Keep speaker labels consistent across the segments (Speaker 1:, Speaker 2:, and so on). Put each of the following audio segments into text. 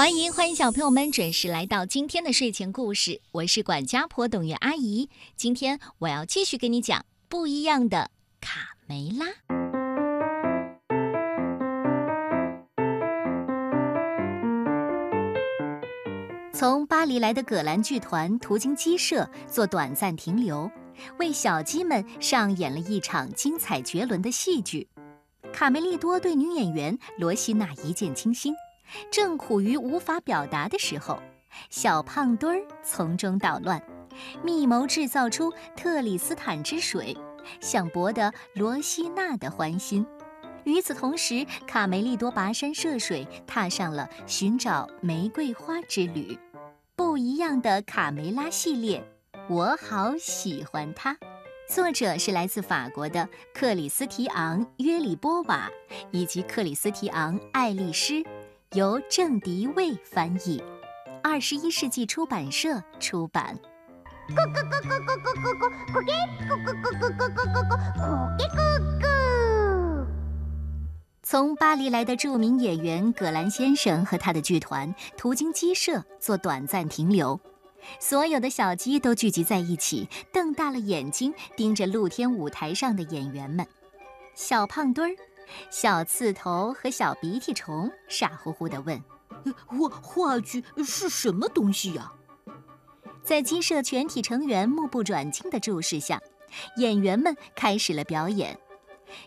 Speaker 1: 欢迎欢迎小朋友们准时来到今天的睡前故事，我是管家婆董月阿姨。今天我要继续给你讲不一样的卡梅拉。从巴黎来的葛兰剧团途经鸡舍做短暂停留，为小鸡们上演了一场精彩绝伦的戏剧。卡梅利多对女演员罗西娜一见倾心。正苦于无法表达的时候，小胖墩儿从中捣乱，密谋制造出特里斯坦之水，想博得罗西娜的欢心。与此同时，卡梅利多跋山涉水，踏上了寻找玫瑰花之旅。不一样的卡梅拉系列，我好喜欢它。作者是来自法国的克里斯提昂·约里波瓦以及克里斯提昂·爱丽丝。由郑迪卫翻译，二十一世纪出版社出版。从巴黎来的著名演员葛兰先生和他的剧团途经鸡舍做短暂停留，所有的小鸡都聚集在一起，瞪大了眼睛盯着露天舞台上的演员们。小胖墩儿。小刺头和小鼻涕虫傻乎乎地问：“
Speaker 2: 话话剧是什么东西呀？”
Speaker 1: 在鸡舍全体成员目不转睛的注视下，演员们开始了表演。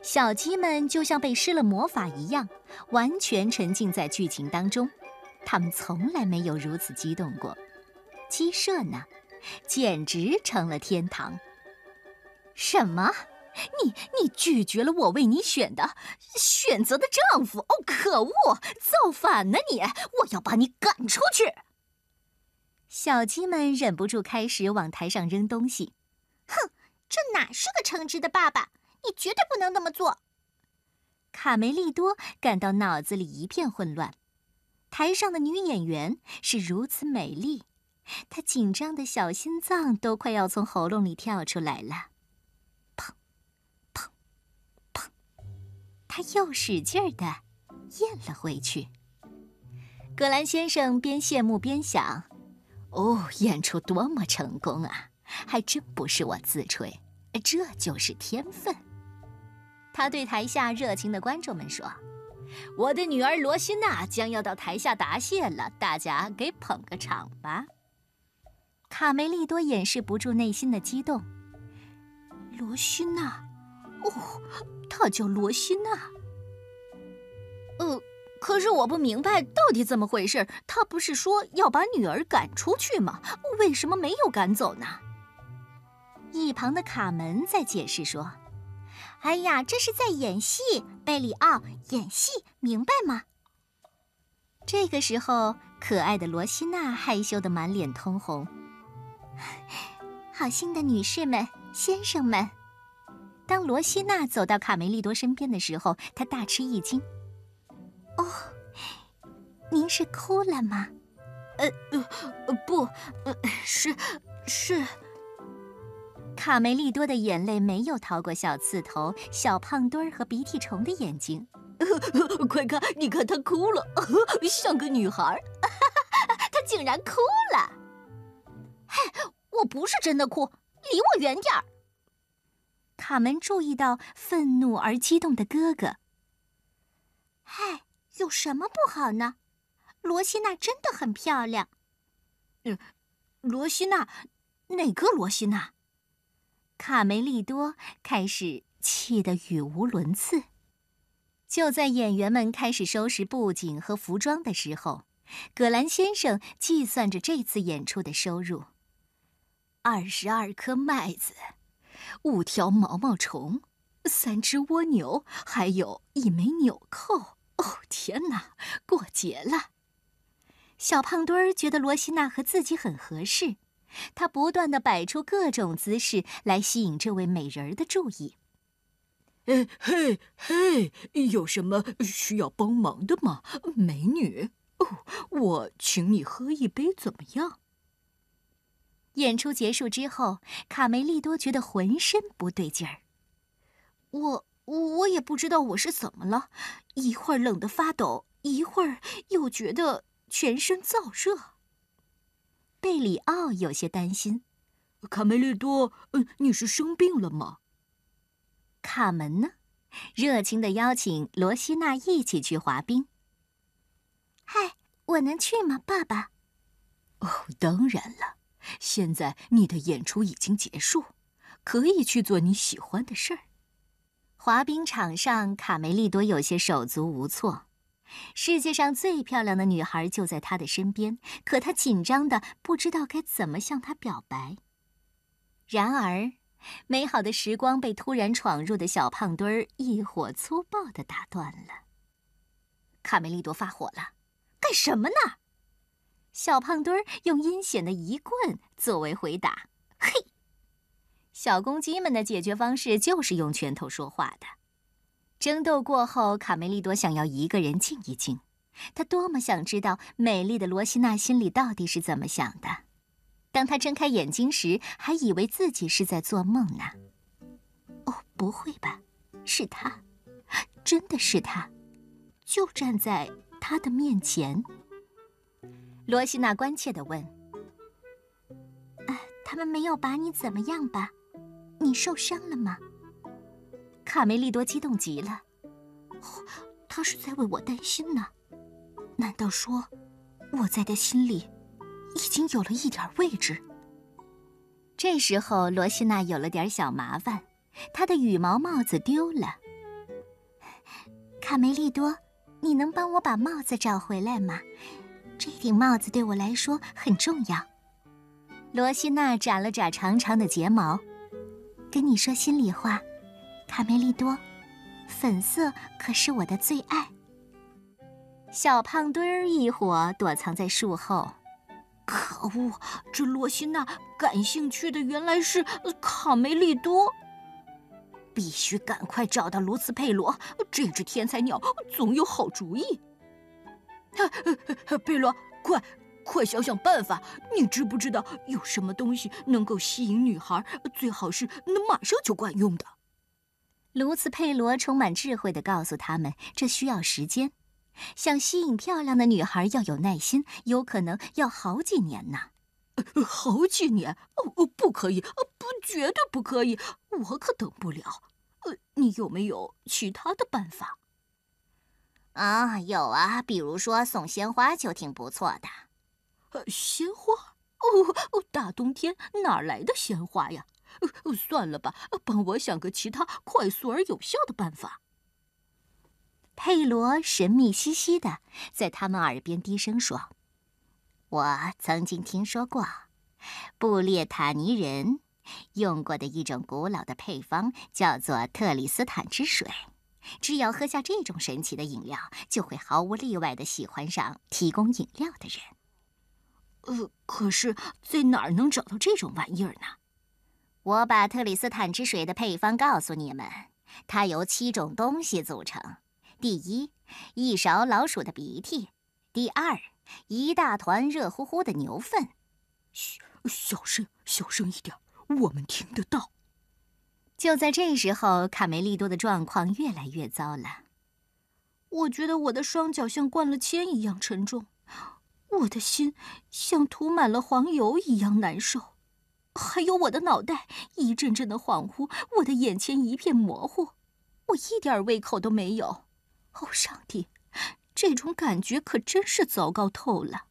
Speaker 1: 小鸡们就像被施了魔法一样，完全沉浸在剧情当中。他们从来没有如此激动过。鸡舍呢，简直成了天堂。
Speaker 3: 什么？你你拒绝了我为你选的选择的丈夫哦！可恶，造反呢你！我要把你赶出去！
Speaker 1: 小鸡们忍不住开始往台上扔东西。
Speaker 4: 哼，这哪是个称职的爸爸？你绝对不能那么做！
Speaker 1: 卡梅利多感到脑子里一片混乱。台上的女演员是如此美丽，她紧张的小心脏都快要从喉咙里跳出来了。他又使劲儿的咽了回去。格兰先生边羡慕边想：“哦，演出多么成功啊！还真不是我自吹，这就是天分。”他对台下热情的观众们说：“我的女儿罗西娜将要到台下答谢了，大家给捧个场吧。”卡梅利多掩饰不住内心的激动。
Speaker 2: 罗西娜。哦，她叫罗西娜。
Speaker 3: 呃，可是我不明白到底怎么回事。他不是说要把女儿赶出去吗？为什么没有赶走呢？
Speaker 1: 一旁的卡门在解释说：“
Speaker 4: 哎呀，这是在演戏，贝里奥，演戏，明白吗？”
Speaker 1: 这个时候，可爱的罗西娜害羞的满脸通红。
Speaker 4: 好心的女士们，先生们。
Speaker 1: 当罗西娜走到卡梅利多身边的时候，她大吃一惊。
Speaker 4: “哦，您是哭了吗？”“
Speaker 3: 呃呃，不，呃，是是。”
Speaker 1: 卡梅利多的眼泪没有逃过小刺头、小胖墩儿和鼻涕虫的眼睛。
Speaker 2: “快看，你看她哭了，像个女孩。
Speaker 4: 她竟然哭了！
Speaker 3: 嘿，我不是真的哭，离我远点儿。”
Speaker 1: 卡门注意到愤怒而激动的哥哥。
Speaker 4: 嗨，有什么不好呢？罗西娜真的很漂亮。
Speaker 3: 嗯，罗西娜，哪个罗西娜？
Speaker 1: 卡梅利多开始气得语无伦次。就在演员们开始收拾布景和服装的时候，葛兰先生计算着这次演出的收入：
Speaker 2: 二十二颗麦子。五条毛毛虫，三只蜗牛，还有一枚纽扣。哦，天哪，过节了！
Speaker 1: 小胖墩儿觉得罗西娜和自己很合适，他不断的摆出各种姿势来吸引这位美人儿的注意。
Speaker 2: 哎嘿嘿，有什么需要帮忙的吗，美女？哦，我请你喝一杯，怎么样？
Speaker 1: 演出结束之后，卡梅利多觉得浑身不对劲儿。
Speaker 3: 我我也不知道我是怎么了，一会儿冷得发抖，一会儿又觉得
Speaker 2: 全身燥热。贝里奥有些担心：“
Speaker 5: 卡梅利多，嗯，你是生病了吗？”
Speaker 1: 卡门呢，热情的邀请罗西娜一起去滑冰。
Speaker 4: 嗨，我能去吗，爸爸？
Speaker 2: 哦，当然了。现在你的演出已经结束，可以去做你喜欢的事儿。
Speaker 1: 滑冰场上，卡梅利多有些手足无措。世界上最漂亮的女孩就在他的身边，可他紧张的不知道该怎么向她表白。然而，美好的时光被突然闯入的小胖墩儿一火粗暴的打断了。
Speaker 3: 卡梅利多发火了：“干什么呢？”
Speaker 1: 小胖墩儿用阴险的一棍作为回答：“
Speaker 3: 嘿！”
Speaker 1: 小公鸡们的解决方式就是用拳头说话的。争斗过后，卡梅利多想要一个人静一静。他多么想知道美丽的罗西娜心里到底是怎么想的。当他睁开眼睛时，还以为自己是在做梦呢。哦，不会吧？是他，真的是他，就站在他的面前。罗西娜关切地问：“
Speaker 4: 啊，他们没有把你怎么样吧？你受伤了吗？”
Speaker 1: 卡梅利多激动极了，
Speaker 2: 他是在为我担心呢。难道说，我在他心里已经有了一点位置？
Speaker 1: 这时候，罗西娜有了点小麻烦，她的羽毛帽子丢了。
Speaker 4: 卡梅利多，你能帮我把帽子找回来吗？这顶帽子对我来说很重要。
Speaker 1: 罗西娜眨了眨长长的睫毛，
Speaker 4: 跟你说心里话。卡梅利多，粉色可是我的最爱。
Speaker 1: 小胖墩儿一伙躲藏在树后。
Speaker 5: 可恶，这罗西娜感兴趣的原来是卡梅利多。
Speaker 2: 必须赶快找到卢斯佩罗，这只天才鸟总有好主意。
Speaker 5: 佩罗，快快想想办法！你知不知道有什么东西能够吸引女孩？最好是能马上就管用的。
Speaker 1: 卢茨佩罗充满智慧地告诉他们：“这需要时间，想吸引漂亮的女孩要有耐心，有可能要好几年呢。”
Speaker 5: 好几年？哦，不可以，不，绝对不可以！我可等不了。呃，你有没有其他的办法？
Speaker 3: 啊，有啊，比如说送鲜花就挺不错的。
Speaker 5: 呃，鲜花？哦，大冬天哪来的鲜花呀？算了吧，帮我想个其他快速而有效的办法。
Speaker 1: 佩罗神秘兮兮的在他们耳边低声说：“
Speaker 3: 我曾经听说过，布列塔尼人用过的一种古老的配方，叫做特里斯坦之水。只要喝下这种神奇的饮料，就会毫无例外的喜欢上提供饮料的人。
Speaker 5: 呃，可是在哪儿能找到这种玩意儿呢？”
Speaker 3: 我把特里斯坦之水的配方告诉你们，它由七种东西组成：第一，一勺老鼠的鼻涕；第二，一大团热乎乎的牛粪。
Speaker 5: 嘘，小声，小声一点，我们听得到。
Speaker 1: 就在这时候，卡梅利多的状况越来越糟了。
Speaker 2: 我觉得我的双脚像灌了铅一样沉重，我的心像涂满了黄油一样难受。还有我的脑袋一阵阵的恍惚，我的眼前一片模糊，我一点胃口都没有。哦，上帝，这种感觉可真是糟糕透了。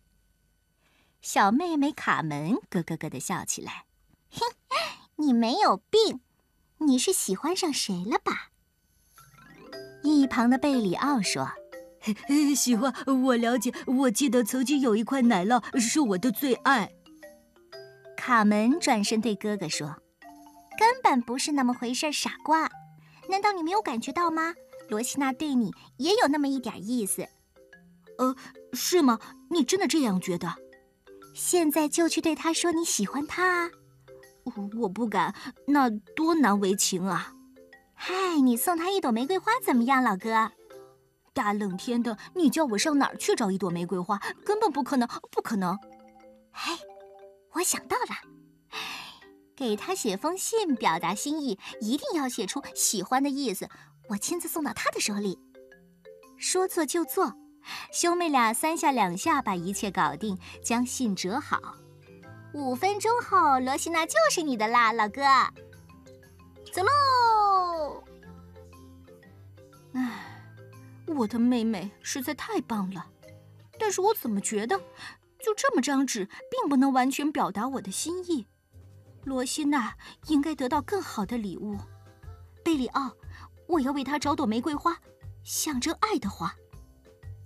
Speaker 1: 小妹妹卡门咯咯咯的笑起来：“
Speaker 4: 哼，你没有病，你是喜欢上谁了吧？”
Speaker 1: 一旁的贝里奥说：“
Speaker 5: 喜欢，我了解，我记得曾经有一块奶酪是我的最爱。”
Speaker 1: 卡门转身对哥哥说：“
Speaker 4: 根本不是那么回事，傻瓜！难道你没有感觉到吗？罗西娜对你也有那么一点意思。”“
Speaker 2: 呃，是吗？你真的这样觉得？
Speaker 4: 现在就去对他说你喜欢她。”“
Speaker 2: 我不敢，那多难为情啊！”“
Speaker 4: 嗨，你送他一朵玫瑰花怎么样，老哥？”“
Speaker 2: 大冷天的，你叫我上哪儿去找一朵玫瑰花？根本不可能，不可能！”“
Speaker 4: 嘿。”我想到了，给他写封信表达心意，一定要写出喜欢的意思。我亲自送到他的手里。
Speaker 1: 说做就做，兄妹俩三下两下把一切搞定，将信折好。
Speaker 3: 五分钟后，罗西娜就是你的啦，老哥。走喽！
Speaker 5: 唉，我的妹妹实在太棒了，但是我怎么觉得，就这么张纸，并不能完全表达我的心意。罗西娜应该得到更好的礼物。贝里奥，我要为她找朵玫瑰花，象征爱的花。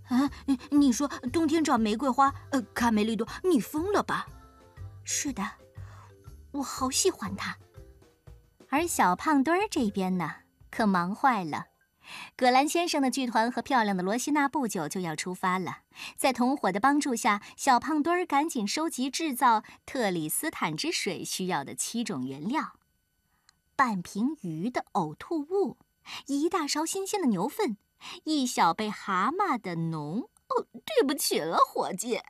Speaker 5: 啊，你说冬天找玫瑰花？呃，卡梅利多，你疯了吧？是的，我好喜欢它。
Speaker 1: 而小胖墩儿这边呢，可忙坏了。葛兰先生的剧团和漂亮的罗西娜不久就要出发了。在同伙的帮助下，小胖墩儿赶紧收集制造特里斯坦之水需要的七种原料：半瓶鱼的呕吐物，一大勺新鲜的牛粪。一小杯蛤蟆的脓
Speaker 5: 哦，对不起了，伙计。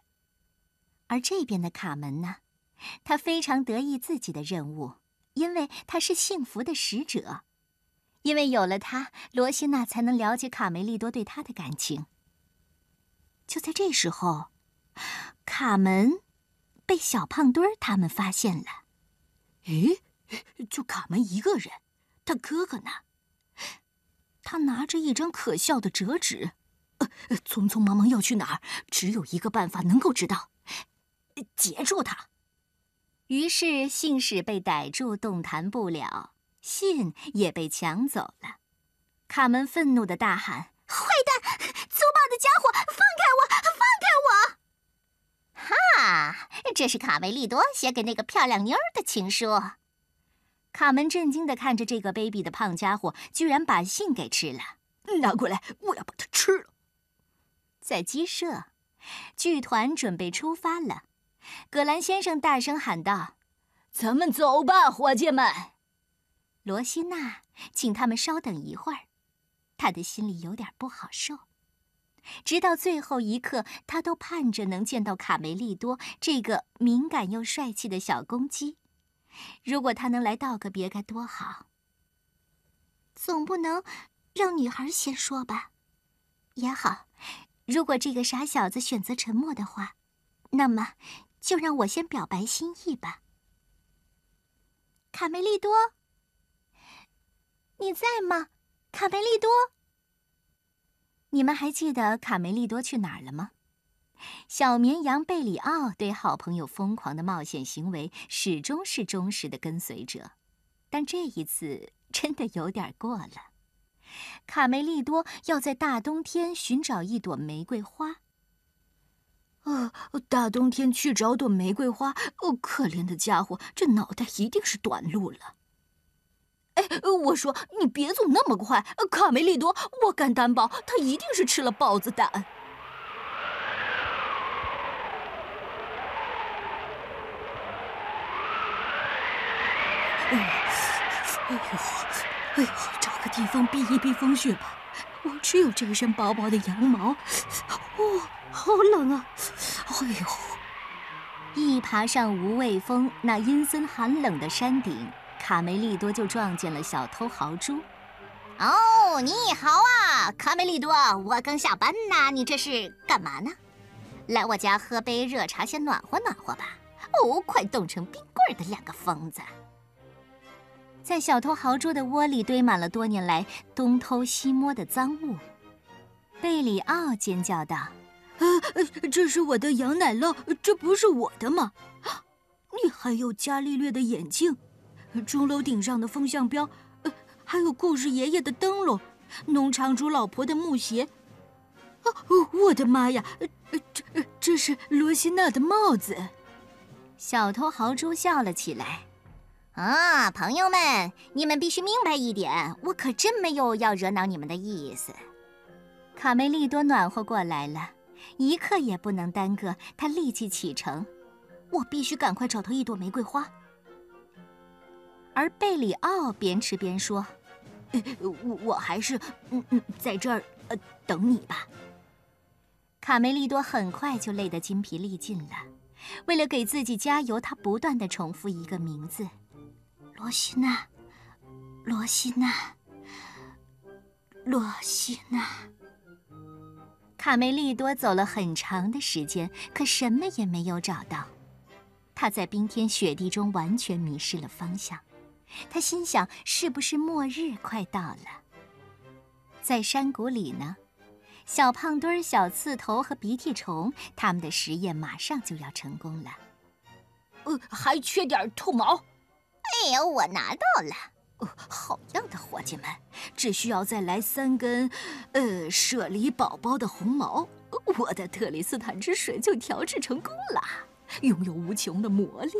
Speaker 1: 而这边的卡门呢，他非常得意自己的任务，因为他是幸福的使者，因为有了他，罗西娜才能了解卡梅利多对他的感情。就在这时候，卡门被小胖墩儿他们发现了。
Speaker 5: 咦，就卡门一个人，他哥哥呢？他拿着一张可笑的折纸，呃，匆匆忙忙要去哪儿？只有一个办法能够知道，截住他。
Speaker 1: 于是信使被逮住，动弹不了；信也被抢走了。卡门愤怒的大喊：“
Speaker 3: 坏蛋，粗暴的家伙，放开我，放开我！”哈，这是卡梅利多写给那个漂亮妞儿的情书。
Speaker 1: 卡门震惊地看着这个卑鄙的胖家伙，居然把信给吃了。
Speaker 5: 拿过来，我要把它吃了。
Speaker 1: 在鸡舍，剧团准备出发了。葛兰先生大声喊道：“
Speaker 5: 咱们走吧，伙计们！”
Speaker 1: 罗西娜请他们稍等一会儿，他的心里有点不好受。直到最后一刻，他都盼着能见到卡梅利多这个敏感又帅气的小公鸡。如果他能来道个别，该多好！
Speaker 4: 总不能让女孩先说吧？
Speaker 1: 也好，如果这个傻小子选择沉默的话，那么就让我先表白心意吧。
Speaker 4: 卡梅利多，你在吗？卡梅利多，
Speaker 1: 你们还记得卡梅利多去哪儿了吗？小绵羊贝里奥对好朋友疯狂的冒险行为始终是忠实的跟随者，但这一次真的有点过了。卡梅利多要在大冬天寻找一朵玫瑰花。
Speaker 5: 啊，大冬天去找朵玫瑰花，哦，可怜的家伙，这脑袋一定是短路了。哎，我说你别走那么快，卡梅利多，我敢担保，他一定是吃了豹子胆。哎呦，哎呦，找个地方避一避风雪吧。我只有这一身薄薄的羊毛，哦，好冷啊！哎呦，
Speaker 1: 一爬上无畏峰那阴森寒冷的山顶，卡梅利多就撞见了小偷豪猪。
Speaker 3: 哦，你好啊，卡梅利多，我刚下班呢，你这是干嘛呢？来我家喝杯热茶，先暖和暖和吧。哦，快冻成冰棍的两个疯子！
Speaker 1: 在小偷豪猪的窝里堆满了多年来东偷西摸的赃物，贝里奥尖叫道：“
Speaker 5: 这是我的羊奶酪，这不是我的吗？你还有伽利略的眼镜，钟楼顶上的风向标，还有故事爷爷的灯笼，农场主老婆的木鞋。哦，我的妈呀，这这是罗西娜的帽子！”
Speaker 1: 小偷豪猪笑了起来。
Speaker 3: 啊，朋友们，你们必须明白一点，我可真没有要惹恼你们的意思。
Speaker 1: 卡梅利多暖和过来了，一刻也不能耽搁，他立即启程。
Speaker 5: 我必须赶快找到一朵玫瑰花。
Speaker 1: 而贝里奥边吃边说：“
Speaker 5: 我我还是嗯嗯，在这儿呃等你吧。”
Speaker 1: 卡梅利多很快就累得筋疲力尽了，为了给自己加油，他不断的重复一个名字。
Speaker 5: 罗西娜，罗西娜，罗西娜。
Speaker 1: 卡梅利多走了很长的时间，可什么也没有找到。他在冰天雪地中完全迷失了方向。他心想：是不是末日快到了？在山谷里呢，小胖墩、小刺头和鼻涕虫，他们的实验马上就要成功了。
Speaker 5: 呃，还缺点兔毛。
Speaker 3: 哎呀，我拿到了。
Speaker 5: 哦，好样的，伙计们！只需要再来三根，呃，舍利宝宝的红毛，我的特里斯坦之水就调制成功了，拥有无穷的魔力。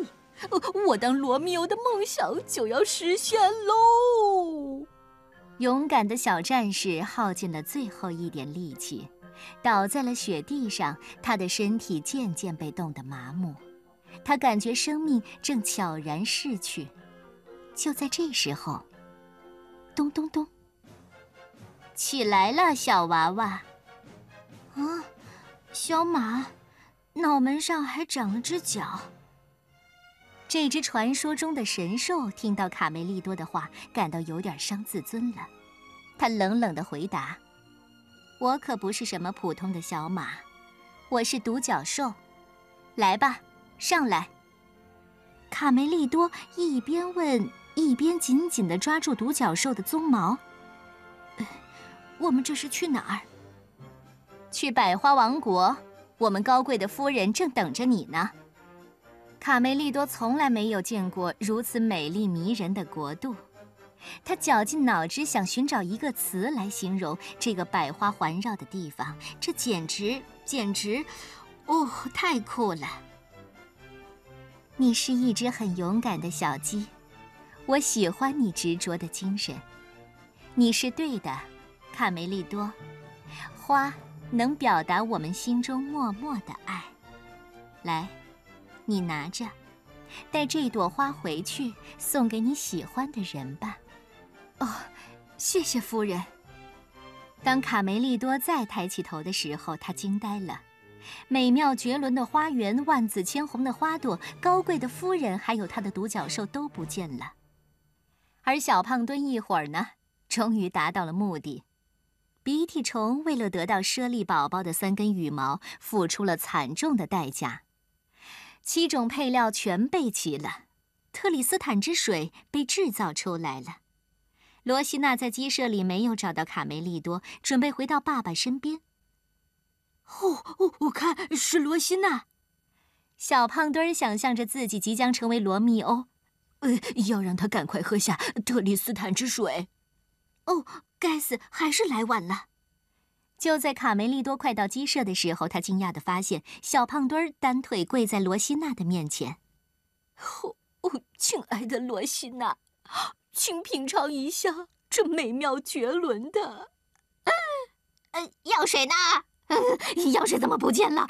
Speaker 5: 我当罗密欧的梦想就要实现喽！
Speaker 1: 勇敢的小战士耗尽了最后一点力气，倒在了雪地上，他的身体渐渐被冻得麻木，他感觉生命正悄然逝去。就在这时候，咚咚咚！起来了，小娃娃。
Speaker 5: 啊，小马，脑门上还长了只角。
Speaker 1: 这只传说中的神兽听到卡梅利多的话，感到有点伤自尊了。他冷冷的回答：“我可不是什么普通的小马，我是独角兽。来吧，上来。”卡梅利多一边问。一边紧紧地抓住独角兽的鬃毛。
Speaker 5: 我们这是去哪儿？
Speaker 1: 去百花王国，我们高贵的夫人正等着你呢。卡梅利多从来没有见过如此美丽迷人的国度，他绞尽脑汁想寻找一个词来形容这个百花环绕的地方。这简直，简直，哦，太酷了！你是一只很勇敢的小鸡。我喜欢你执着的精神，你是对的，卡梅利多。花能表达我们心中默默的爱。来，你拿着，带这朵花回去，送给你喜欢的人吧。
Speaker 5: 哦，谢谢夫人。
Speaker 1: 当卡梅利多再抬起头的时候，他惊呆了。美妙绝伦的花园，万紫千红的花朵，高贵的夫人，还有他的独角兽都不见了。而小胖墩一会儿呢，终于达到了目的。鼻涕虫为了得到猞猁宝宝的三根羽毛，付出了惨重的代价。七种配料全备齐了，特里斯坦之水被制造出来了。罗西娜在鸡舍里没有找到卡梅利多，准备回到爸爸身边。
Speaker 5: 哦哦，我看是罗西娜。
Speaker 1: 小胖墩儿想象着自己即将成为罗密欧。
Speaker 5: 呃，要让他赶快喝下特里斯坦之水。哦，该死，还是来晚了。
Speaker 1: 就在卡梅利多快到鸡舍的时候，他惊讶地发现小胖墩儿单腿跪在罗西娜的面前。
Speaker 5: 哦哦，亲爱的罗西娜，请品尝一下这美妙绝伦的。
Speaker 3: 呃，药水呢？
Speaker 5: 药水怎么不见了？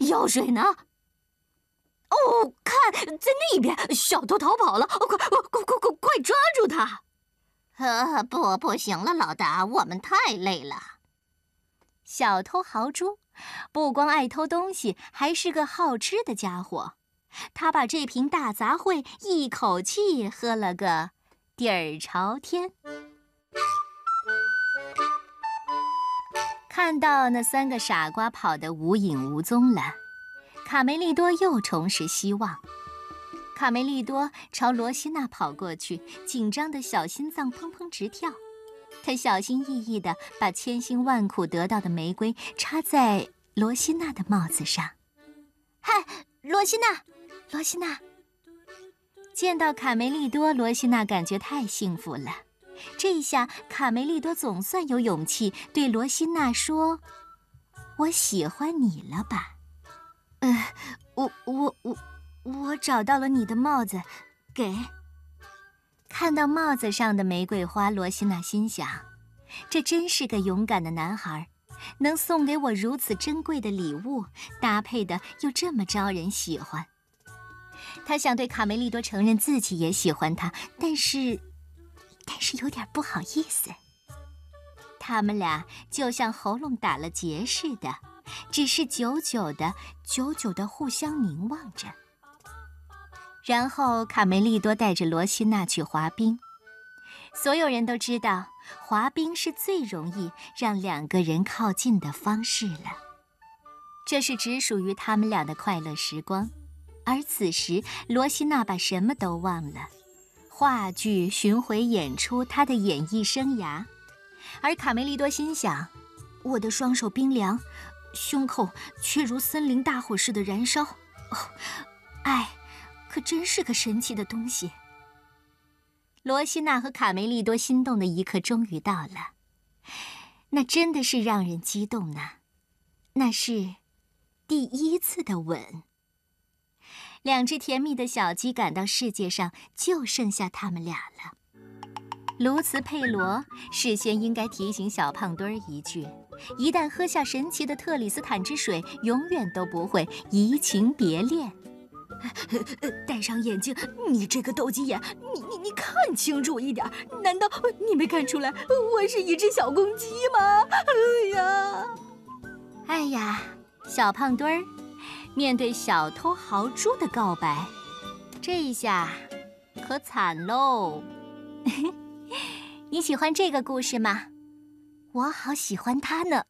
Speaker 5: 药水呢？哦，看，在那边，小偷逃跑了！快，快，快，快，快，抓住他！
Speaker 3: 呃，不，不行了，老大，我们太累了。
Speaker 1: 小偷豪猪不光爱偷东西，还是个好吃的家伙。他把这瓶大杂烩一口气喝了个底儿朝天。看到那三个傻瓜跑得无影无踪了。卡梅利多又重拾希望。卡梅利多朝罗西娜跑过去，紧张的小心脏砰砰直跳。他小心翼翼地把千辛万苦得到的玫瑰插在罗西娜的帽子上。
Speaker 5: 嗨，罗西娜，
Speaker 1: 罗西娜！见到卡梅利多，罗西娜感觉太幸福了。这一下，卡梅利多总算有勇气对罗西娜说：“我喜欢你了吧？”
Speaker 5: 呃，我我我我找到了你的帽子，给。
Speaker 1: 看到帽子上的玫瑰花，罗西娜心想：这真是个勇敢的男孩，能送给我如此珍贵的礼物，搭配的又这么招人喜欢。他想对卡梅利多承认自己也喜欢他，但是，但是有点不好意思。他们俩就像喉咙打了结似的。只是久久的、久久的互相凝望着。然后，卡梅利多带着罗西娜去滑冰。所有人都知道，滑冰是最容易让两个人靠近的方式了。这是只属于他们俩的快乐时光。而此时，罗西娜把什么都忘了：话剧、巡回演出，她的演艺生涯。而卡梅利多心想：
Speaker 5: 我的双手冰凉，胸口却如森林大火似的燃烧。哦，爱，可真是个神奇的东西。
Speaker 1: 罗西娜和卡梅利多心动的一刻终于到了，那真的是让人激动呢。那是第一次的吻。两只甜蜜的小鸡感到世界上就剩下他们俩了。卢茨佩罗事先应该提醒小胖墩儿一句：一旦喝下神奇的特里斯坦之水，永远都不会移情别恋。
Speaker 5: 戴上眼镜，你这个斗鸡眼，你你你看清楚一点！难道你没看出来我是一只小公鸡吗？哎呀，
Speaker 1: 哎呀，小胖墩儿，面对小偷豪猪的告白，这一下可惨喽！嘿 你喜欢这个故事吗？
Speaker 4: 我好喜欢它呢。